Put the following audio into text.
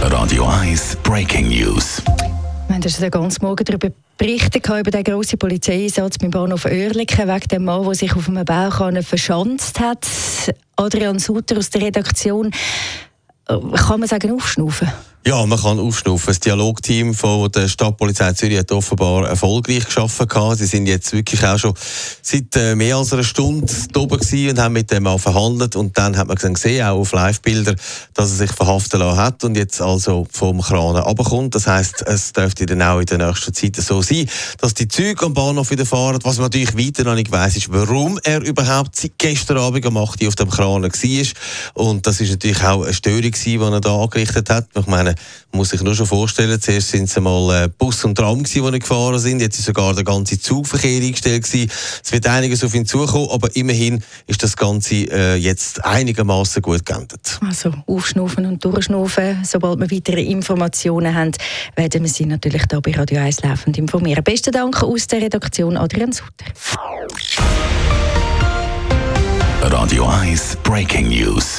Radio 1 Breaking News. Wir haben den ganzen Morgen darüber berichtet, über den grossen Polizeieinsatz beim Bahnhof Oerlikon, wegen dem Mann, der sich auf einem Bauch verschanzt hat. Adrian Sutter aus der Redaktion. Äh, kann man sagen, aufschnaufen? Ja, man kann aufschnaufen. Das Dialogteam von der Stadtpolizei Zürich hat offenbar erfolgreich geschaffen. Sie sind jetzt wirklich auch schon seit äh, mehr als einer Stunde oben gewesen und haben mit dem auch verhandelt. Und dann hat man gesehen, auch auf Live-Bildern, dass er sich verhaften lassen hat und jetzt also vom Kran runterkommt. Das heisst, es dürfte dann auch in der nächsten Zeit so sein, dass die Züge am Bahnhof wieder fahren. Was man natürlich weiter noch nicht weiss, ist, warum er überhaupt seit gestern Abend um 8 Uhr auf dem Kran war. Und das ist natürlich auch eine Störung die er da angerichtet hat. Ich meine, man muss sich nur schon vorstellen, zuerst sind es einmal äh, Bus und Tram gewesen, die gefahren sind, jetzt ist sogar der ganze Zugverkehr eingestellt gewesen. Es wird einiges auf ihn zukommen, aber immerhin ist das Ganze äh, jetzt einigermaßen gut geendet. Also aufschnaufen und durchschnaufen. Sobald wir weitere Informationen haben, werden wir Sie natürlich hier bei Radio 1 laufend informieren. Besten Dank aus der Redaktion Adrian Sutter. Radio 1 Breaking News.